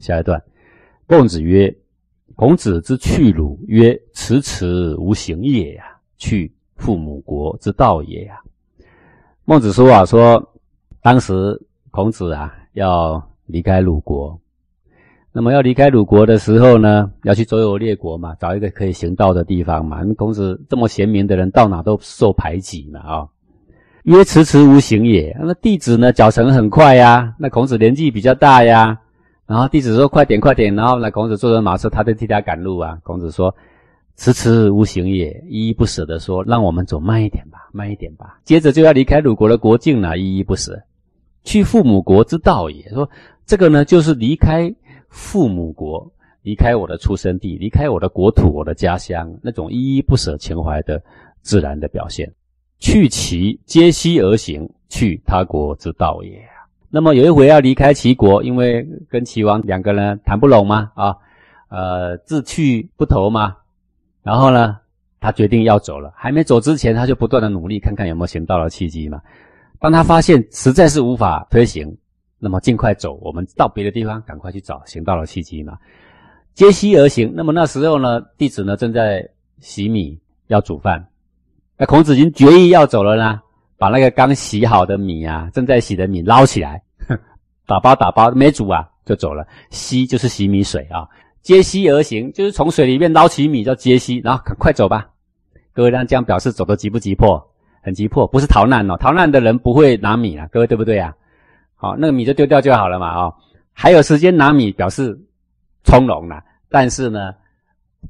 下一段，孟子曰：“孔子之去鲁，曰：迟迟无行也呀，去父母国之道也呀。”孟子说啊，说当时孔子啊要离开鲁国，那么要离开鲁国的时候呢，要去周游列国嘛，找一个可以行道的地方嘛。孔子这么贤明的人，到哪都受排挤嘛啊。曰：迟迟无行也。那弟子呢，脚程很快呀。那孔子年纪比较大呀。然后弟子说：“快点，快点！”然后呢，孔子坐着马车，他就替他赶路啊。孔子说：“迟迟无行也。”依依不舍的说：“让我们走慢一点吧，慢一点吧。”接着就要离开鲁国的国境了，依依不舍，去父母国之道也。说这个呢，就是离开父母国，离开我的出生地，离开我的国土，我的家乡，那种依依不舍情怀的自然的表现。去其皆息而行，去他国之道也。那么有一回要离开齐国，因为跟齐王两个人谈不拢嘛，啊，呃，志趣不投嘛，然后呢，他决定要走了。还没走之前，他就不断的努力，看看有没有行道的契机嘛。当他发现实在是无法推行，那么尽快走，我们到别的地方赶快去找行道的契机嘛。接西而行。那么那时候呢，弟子呢正在洗米要煮饭，那孔子已经决意要走了呢。把那个刚洗好的米啊，正在洗的米捞起来，打包打包没煮啊，就走了。吸就是洗米水啊，接溪而行，就是从水里面捞起米叫接溪，然后赶快走吧。各位，这样表示走的急不急迫？很急迫，不是逃难哦。逃难的人不会拿米啊，各位对不对啊？好，那个米就丢掉就好了嘛啊。还有时间拿米，表示从容了。但是呢，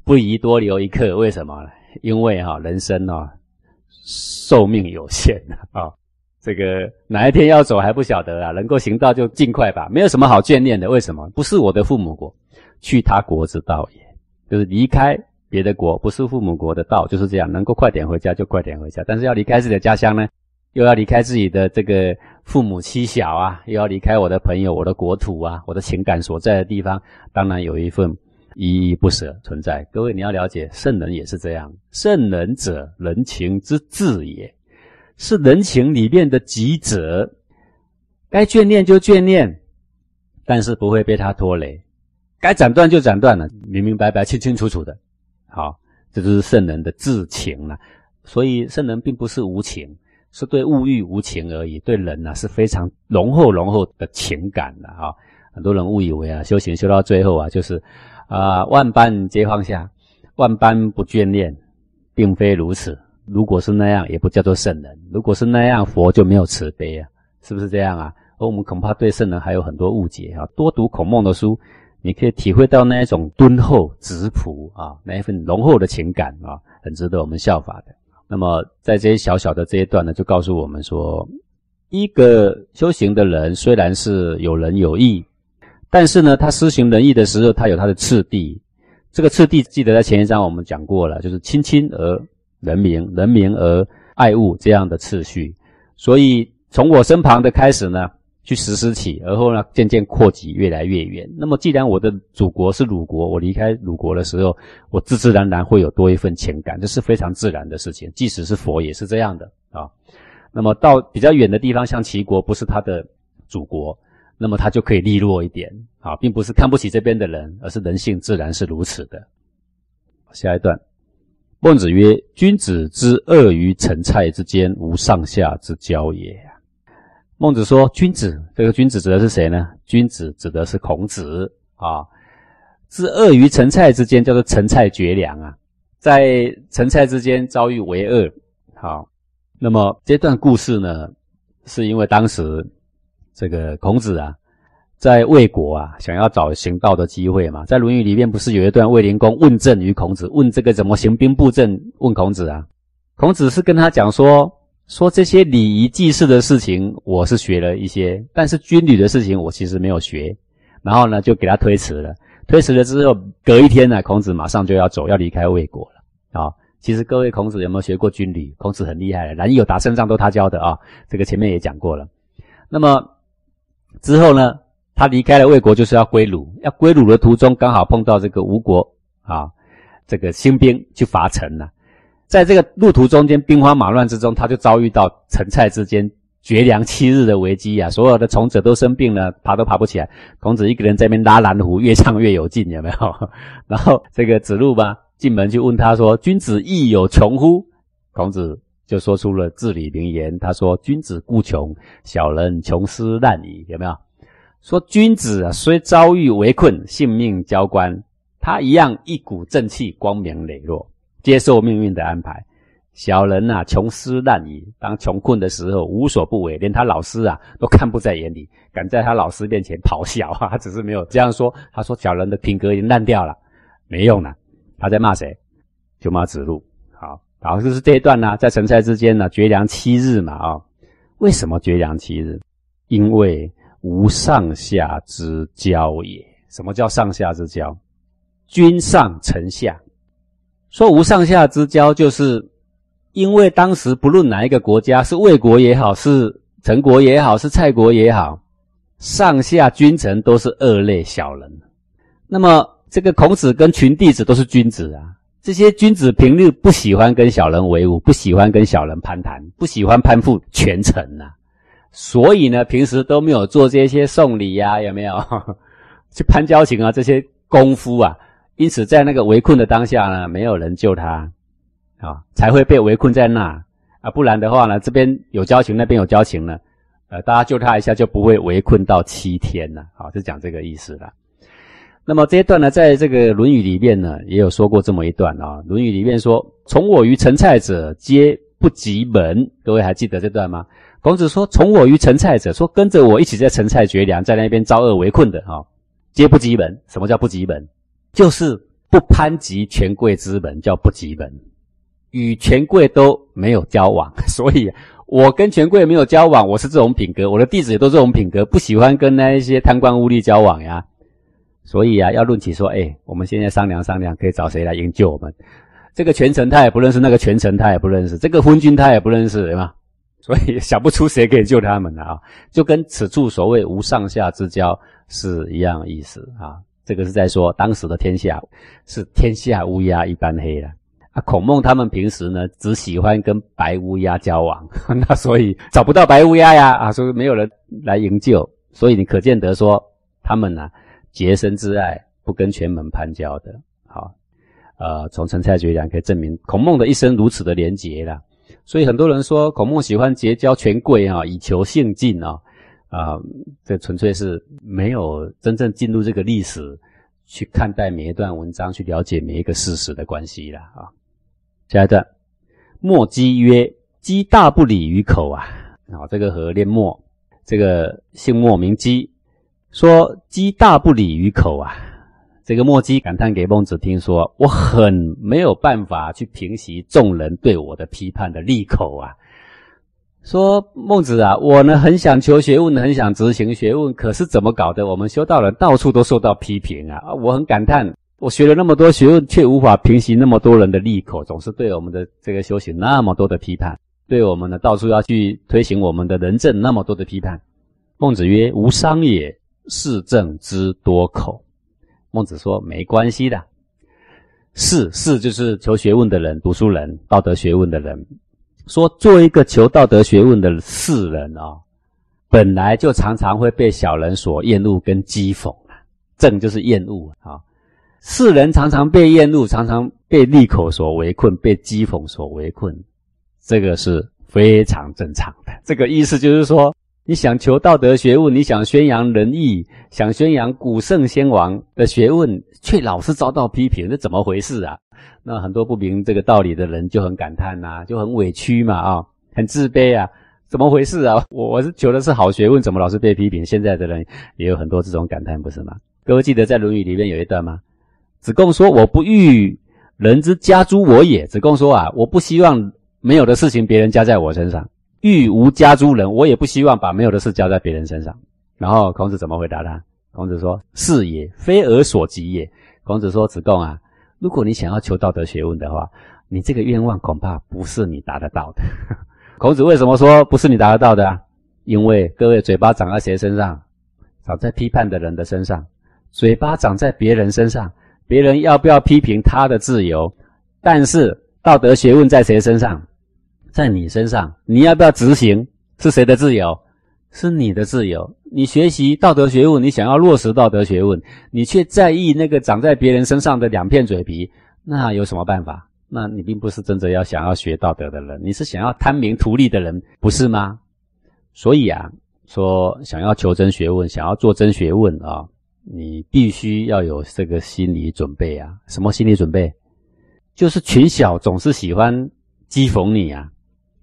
不宜多留一刻，为什么？因为哈，人生哦。寿命有限啊，这个哪一天要走还不晓得啊，能够行道就尽快吧，没有什么好眷恋的。为什么？不是我的父母国，去他国之道也，就是离开别的国，不是父母国的道，就是这样。能够快点回家就快点回家，但是要离开自己的家乡呢，又要离开自己的这个父母妻小啊，又要离开我的朋友、我的国土啊，我的情感所在的地方，当然有一份。依依不舍存在，各位你要了解，圣人也是这样。圣人者，人情之至也，是人情里面的极者。该眷恋就眷恋，但是不会被他拖累；该斩断就斩断了，明明白白、清清楚楚的。好，这就是圣人的至情了。所以圣人并不是无情，是对物欲无情而已。对人呢，是非常浓厚浓厚的情感的啊。很多人误以为啊，修行修到最后啊，就是。啊，万般皆放下，万般不眷恋，并非如此。如果是那样，也不叫做圣人。如果是那样，佛就没有慈悲啊，是不是这样啊？而我们恐怕对圣人还有很多误解啊。多读孔孟的书，你可以体会到那一种敦厚质朴啊，那一份浓厚的情感啊，很值得我们效法的。那么，在这些小小的这一段呢，就告诉我们说，一个修行的人虽然是有仁有义。但是呢，他施行仁义的时候，他有他的次第。这个次第，记得在前一章我们讲过了，就是亲亲而人民，人民而爱物这样的次序。所以从我身旁的开始呢，去实施起，而后呢，渐渐扩及越来越远。那么，既然我的祖国是鲁国，我离开鲁国的时候，我自自然然会有多一份情感，这是非常自然的事情。即使是佛也是这样的啊。那么到比较远的地方，像齐国，不是他的祖国。那么他就可以利落一点啊，并不是看不起这边的人，而是人性自然是如此的。下一段，孟子曰：“君子之恶于陈蔡之间，无上下之交也。”孟子说：“君子，这个君子指的是谁呢？君子指的是孔子啊。之恶于陈蔡之间，叫做陈蔡绝粮啊，在陈蔡之间遭遇为恶。好，那么这段故事呢，是因为当时。”这个孔子啊，在魏国啊，想要找行道的机会嘛。在《论语》里面不是有一段卫灵公问政于孔子，问这个怎么行兵布阵？问孔子啊，孔子是跟他讲说，说这些礼仪祭祀的事情，我是学了一些，但是军旅的事情我其实没有学。然后呢，就给他推辞了。推辞了之后，隔一天呢，孔子马上就要走，要离开魏国了啊。其实各位，孔子有没有学过军旅？孔子很厉害的，男友打胜仗都他教的啊。这个前面也讲过了。那么。之后呢，他离开了魏国，就是要归鲁。要归鲁的途中，刚好碰到这个吴国啊，这个新兵去伐陈了。在这个路途中间，兵荒马乱之中，他就遭遇到陈蔡之间绝粮七日的危机啊，所有的从者都生病了，爬都爬不起来。孔子一个人在那边拉蓝胡，越唱越有劲，有没有？然后这个子路吧，进门去问他说：“君子亦有穷乎？”孔子就说出了至理名言，他说：“君子固穷，小人穷斯滥矣。”有没有？说君子啊，虽遭遇围困，性命交关，他一样一股正气，光明磊落，接受命运的安排。小人呐，穷斯滥矣。当穷困的时候，无所不为，连他老师啊都看不在眼里，敢在他老师面前咆哮啊！他只是没有这样说。他说：“小人的品格已经烂掉了，没用了。”他在骂谁？就骂子路。好，然后就是这一段呢，在陈蔡之间呢，绝粮七日嘛啊？为什么绝粮七日？因为无上下之交也。什么叫上下之交？君上臣下。说无上下之交，就是。因为当时不论哪一个国家，是魏国也好，是陈国也好，是蔡国也好，上下君臣都是恶劣小人。那么这个孔子跟群弟子都是君子啊，这些君子平日不喜欢跟小人为伍，不喜欢跟小人攀谈，不喜欢攀附权臣呐，所以呢，平时都没有做这些送礼呀，有没有 去攀交情啊？这些功夫啊，因此在那个围困的当下呢，没有人救他。啊，才会被围困在那啊，不然的话呢，这边有交情，那边有交情呢，呃，大家救他一下就不会围困到七天了。好，就讲这个意思了。那么这一段呢，在这个《论语》里面呢，也有说过这么一段啊，《论语》里面说：“从我于陈蔡者，皆不及门。”各位还记得这段吗？孔子说：“从我于陈蔡者，说跟着我一起在陈蔡绝粮，在那边遭恶围困的啊，皆不及门。什么叫不及门？就是不攀及权贵之门，叫不及门。”与权贵都没有交往，所以我跟权贵没有交往，我是这种品格，我的弟子也都这种品格，不喜欢跟那一些贪官污吏交往呀。所以啊，要论起说，哎，我们现在商量商量，可以找谁来营救我们？这个权臣他也不认识，那个权臣他也不认识，这个昏君他也不认识，对吗？所以想不出谁可以救他们了啊！就跟此处所谓无上下之交是一样意思啊。这个是在说当时的天下是天下乌鸦一般黑了。啊，孔孟他们平时呢，只喜欢跟白乌鸦交往，那所以找不到白乌鸦呀，啊，所以没有人来营救，所以你可见得说他们呢，洁身自爱，不跟权门攀交的。好，呃，从陈蔡绝粮可以证明孔孟的一生如此的廉洁啦。所以很多人说孔孟喜欢结交权贵啊，以求幸进啊，啊，这纯粹是没有真正进入这个历史去看待每一段文章，去了解每一个事实的关系了啊。下一段，墨姬曰：“姬大不礼于口啊！”啊，这个和练墨，这个姓墨名姬，说姬大不礼于口啊。这个墨姬感叹给孟子听说：“我很没有办法去平息众人对我的批判的利口啊。”说孟子啊，我呢很想求学问，很想执行学问，可是怎么搞的？我们修道人到处都受到批评啊！我很感叹。我学了那么多学问，却无法平息那么多人的利口，总是对我们的这个修行那么多的批判，对我们呢到处要去推行我们的人政那么多的批判。孟子曰：“无伤也，是正之多口。”孟子说：“没关系的，士士就是求学问的人，读书人，道德学问的人。说做一个求道德学问的士人啊，本来就常常会被小人所厌恶跟讥讽啊，正就是厌恶啊。”世人常常被厌恶，常常被利口所围困，被讥讽所围困，这个是非常正常的。这个意思就是说，你想求道德学问，你想宣扬仁义，想宣扬古圣先王的学问，却老是遭到批评，这怎么回事啊？那很多不明这个道理的人就很感叹呐，就很委屈嘛，啊，很自卑啊，怎么回事啊？我我是求的是好学问，怎么老是被批评？现在的人也有很多这种感叹，不是吗？各位记得在《论语》里面有一段吗？子贡说：“我不欲人之加诸我也。”子贡说：“啊，我不希望没有的事情别人加在我身上，欲无加诸人，我也不希望把没有的事加在别人身上。”然后孔子怎么回答他？孔子说：“是也，非尔所及也。”孔子说：“子贡啊，如果你想要求道德学问的话，你这个愿望恐怕不是你达得到的。”孔子为什么说不是你达得到的啊？因为各位嘴巴长在谁身上？长在批判的人的身上，嘴巴长在别人身上。别人要不要批评他的自由？但是道德学问在谁身上？在你身上。你要不要执行？是谁的自由？是你的自由。你学习道德学问，你想要落实道德学问，你却在意那个长在别人身上的两片嘴皮，那有什么办法？那你并不是真正要想要学道德的人，你是想要贪名图利的人，不是吗？所以啊，说想要求真学问，想要做真学问啊，你必须要有这个心理准备啊。什么心理准备？就是群小总是喜欢讥讽你啊，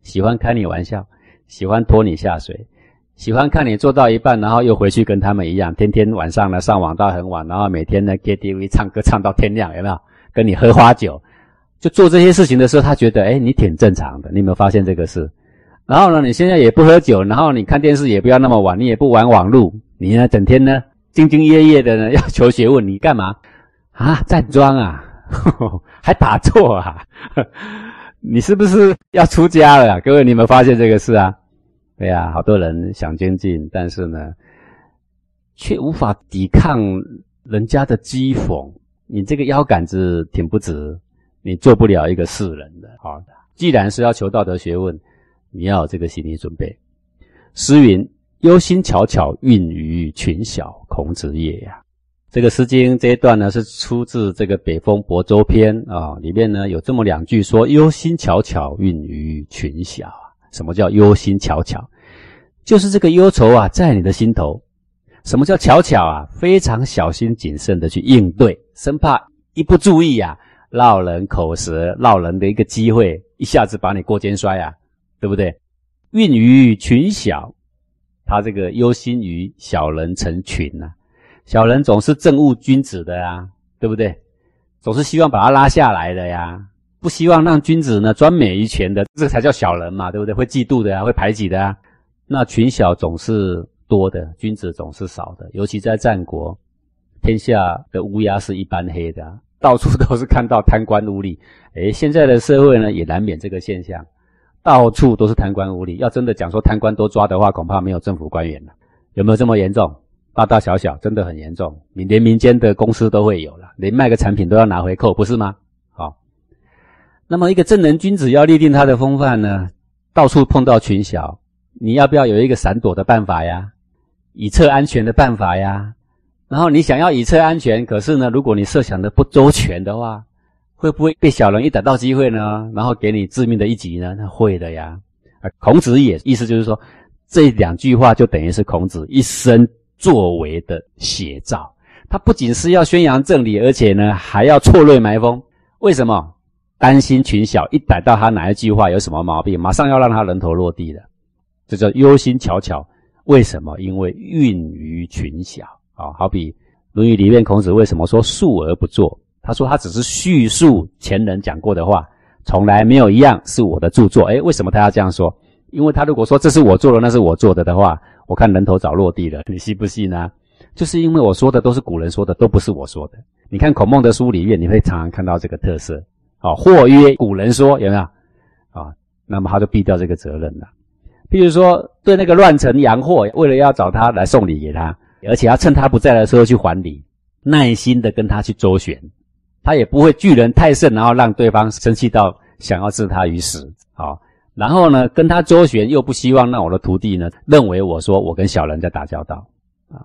喜欢开你玩笑，喜欢拖你下水。喜欢看你做到一半，然后又回去跟他们一样，天天晚上呢上网到很晚，然后每天呢 KTV 唱歌唱到天亮，有没有？跟你喝花酒，就做这些事情的时候，他觉得哎你挺正常的，你有没有发现这个事？然后呢，你现在也不喝酒，然后你看电视也不要那么晚，你也不玩网络，你呢整天呢兢兢业业的呢要求学问，你干嘛啊？站桩啊，还打坐啊？你是不是要出家了？各位，你们发现这个事啊？对呀，好多人想精进，但是呢，却无法抵抗人家的讥讽。你这个腰杆子挺不直，你做不了一个世人的。好，既然是要求道德学问，你要有这个心理准备。诗云：“忧心巧巧运于群小，孔子也。”呀，这个《诗经》这一段呢，是出自这个《北风泊舟篇》啊，里面呢有这么两句说：“忧心巧巧运于群小。”什么叫忧心巧巧？就是这个忧愁啊，在你的心头。什么叫巧巧啊？非常小心谨慎的去应对，生怕一不注意啊，落人口舌，落人的一个机会，一下子把你过肩摔啊，对不对？运于群小，他这个忧心于小人成群呐。小人总是憎恶君子的呀，对不对？总是希望把他拉下来的呀。不希望让君子呢专美于权的，这才叫小人嘛，对不对？会嫉妒的啊，会排挤的啊。那群小总是多的，君子总是少的。尤其在战国，天下的乌鸦是一般黑的，到处都是看到贪官污吏。诶，现在的社会呢，也难免这个现象，到处都是贪官污吏。要真的讲说贪官多抓的话，恐怕没有政府官员了。有没有这么严重？大大小小，真的很严重。你连民间的公司都会有了，连卖个产品都要拿回扣，不是吗？好那么，一个正人君子要立定他的风范呢，到处碰到群小，你要不要有一个闪躲的办法呀？以策安全的办法呀？然后你想要以策安全，可是呢，如果你设想的不周全的话，会不会被小人一逮到机会呢？然后给你致命的一击呢？那会的呀。孔子也意思就是说，这两句话就等于是孔子一生作为的写照。他不仅是要宣扬正理，而且呢，还要错锐埋风。为什么？担心群小一逮到他哪一句话有什么毛病，马上要让他人头落地的，这叫忧心巧巧。为什么？因为孕于群小啊。好比《论语》里面，孔子为什么说述而不作？他说他只是叙述前人讲过的话，从来没有一样是我的著作。诶，为什么他要这样说？因为他如果说这是我做的，那是我做的的话，我看人头早落地了。你信不信呢？就是因为我说的都是古人说的，都不是我说的。你看孔孟的书里面，你会常常看到这个特色。啊，或曰古人说有没有啊？那么他就避掉这个责任了。譬如说，对那个乱臣杨货，为了要找他来送礼给他，而且要趁他不在的时候去还礼，耐心的跟他去周旋，他也不会拒人太甚，然后让对方生气到想要置他于死。好，然后呢，跟他周旋又不希望让我的徒弟呢认为我说我跟小人在打交道啊。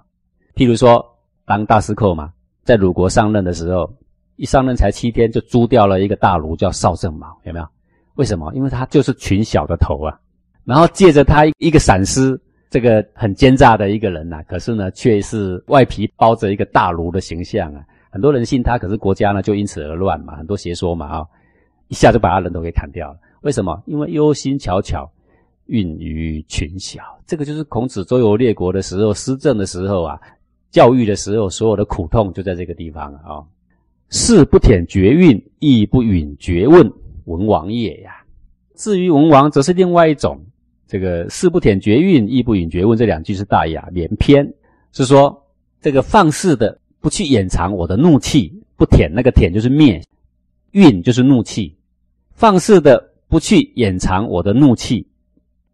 譬如说，当大师寇嘛，在鲁国上任的时候。一上任才七天，就诛掉了一个大儒，叫邵正卯，有没有？为什么？因为他就是群小的头啊。然后借着他一个闪失，这个很奸诈的一个人呐，可是呢，却是外皮包着一个大儒的形象啊。很多人信他，可是国家呢就因此而乱嘛，很多邪说嘛啊，一下就把他人都给砍掉了。为什么？因为忧心巧巧，孕于群小。这个就是孔子周游列国的时候，施政的时候啊，教育的时候，所有的苦痛就在这个地方啊。事不舔绝运，亦不允绝问，文王也呀。至于文王，则是另外一种。这个“事不舔绝运，亦不允绝问”这两句是大雅连篇，是说这个放肆的不去掩藏我的怒气，不舔那个舔就是灭，运就是怒气，放肆的不去掩藏我的怒气。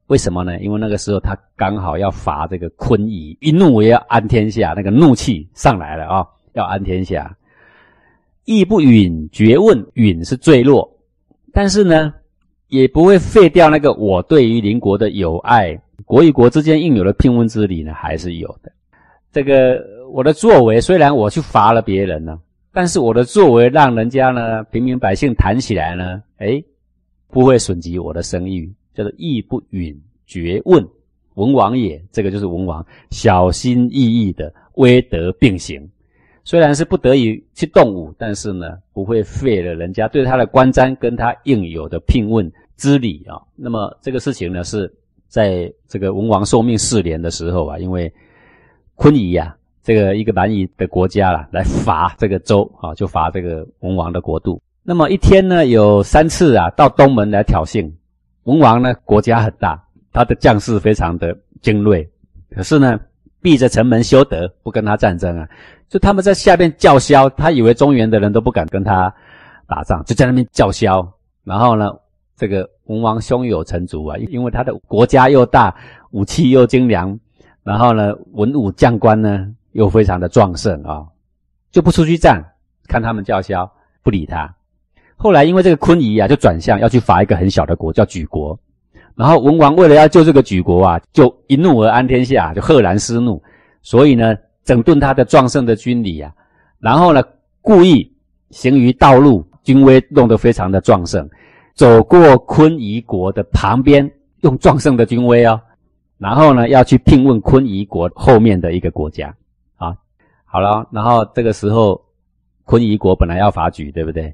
为什么呢？因为那个时候他刚好要罚这个昆夷，一怒也要安天下，那个怒气上来了啊，要安天下。亦不允绝问，允是坠落，但是呢，也不会废掉那个我对于邻国的友爱，国与国之间应有的聘问之礼呢，还是有的。这个我的作为，虽然我去罚了别人呢，但是我的作为让人家呢，平民百姓谈起来呢，哎，不会损及我的声誉，叫做义不允绝问，文王也，这个就是文王小心翼翼的威德并行。虽然是不得已去动武，但是呢，不会废了人家对他的观瞻跟他应有的聘问之礼啊。那么这个事情呢，是在这个文王寿命四年的时候啊，因为昆夷呀，这个一个蛮夷的国家啦，来伐这个周啊，就伐这个文王的国度。那么一天呢，有三次啊，到东门来挑衅。文王呢，国家很大，他的将士非常的精锐，可是呢，闭着城门修德，不跟他战争啊。就他们在下面叫嚣，他以为中原的人都不敢跟他打仗，就在那边叫嚣。然后呢，这个文王胸有成竹啊，因为他的国家又大，武器又精良，然后呢，文武将官呢又非常的壮盛啊，就不出去战，看他们叫嚣，不理他。后来因为这个昆夷啊，就转向要去伐一个很小的国，叫莒国。然后文王为了要救这个莒国啊，就一怒而安天下，就赫然失怒，所以呢。整顿他的壮盛的军礼啊，然后呢，故意行于道路，军威弄得非常的壮盛，走过昆夷国的旁边，用壮盛的军威哦，然后呢，要去聘问昆夷国后面的一个国家啊，好了，然后这个时候，昆夷国本来要伐莒，对不对？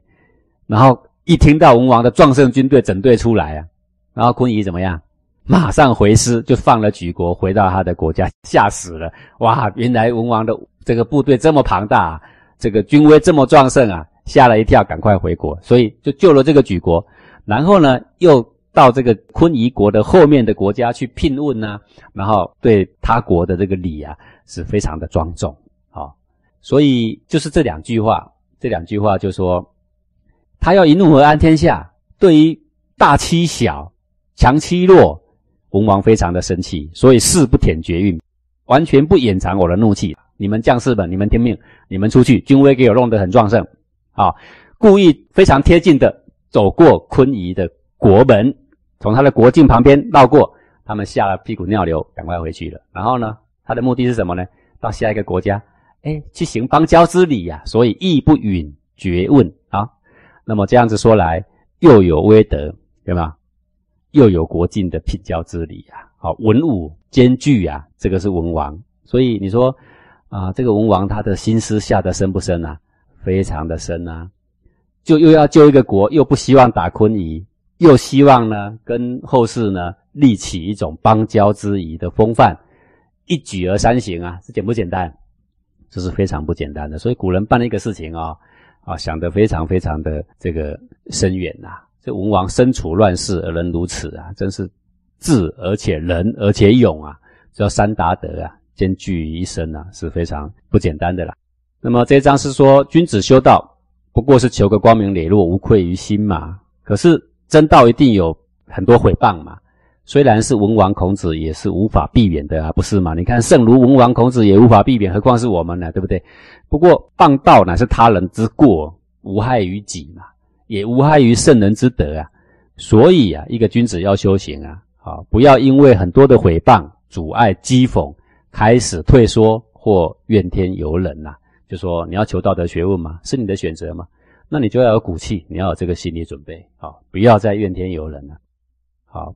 然后一听到文王的壮盛军队整队出来啊，然后昆夷怎么样？马上回师，就放了举国，回到他的国家，吓死了！哇，原来文王的这个部队这么庞大，这个军威这么壮盛啊，吓了一跳，赶快回国，所以就救了这个举国。然后呢，又到这个昆夷国的后面的国家去聘问呢，然后对他国的这个礼啊，是非常的庄重啊。所以就是这两句话，这两句话就说，他要一怒而安天下，对于大欺小、强欺弱。文王非常的生气，所以誓不舔绝运，完全不掩藏我的怒气。你们将士们，你们听命，你们出去，军威给我弄得很壮盛，啊，故意非常贴近的走过昆夷的国门，从他的国境旁边绕过，他们吓了屁股尿流，赶快回去了。然后呢，他的目的是什么呢？到下一个国家，哎，去行邦交之礼呀。所以义不允绝问啊。那么这样子说来，又有威德，对吗？又有国境的聘交之礼啊，好文武兼具啊，这个是文王。所以你说啊，这个文王他的心思下得深不深啊？非常的深啊！就又要救一个国，又不希望打昆夷，又希望呢跟后世呢立起一种邦交之谊的风范，一举而三行啊，这简不简单？这是非常不简单的。所以古人办了一个事情啊，啊想得非常非常的这个深远呐。这文王身处乱世而能如此啊，真是智而且仁而且勇啊，叫三达德啊，兼具于一身啊，是非常不简单的啦。那么这一章是说，君子修道不过是求个光明磊落、无愧于心嘛。可是真道一定有很多毁谤嘛。虽然是文王孔子，也是无法避免的啊，不是吗？你看圣如文王孔子也无法避免，何况是我们呢？对不对？不过谤道乃是他人之过，无害于己嘛。也无害于圣人之德啊，所以啊，一个君子要修行啊，啊，不要因为很多的诽谤、阻碍、讥讽，开始退缩或怨天尤人呐。就说你要求道德学问嘛，是你的选择嘛，那你就要有骨气，你要有这个心理准备，好，不要再怨天尤人了，好。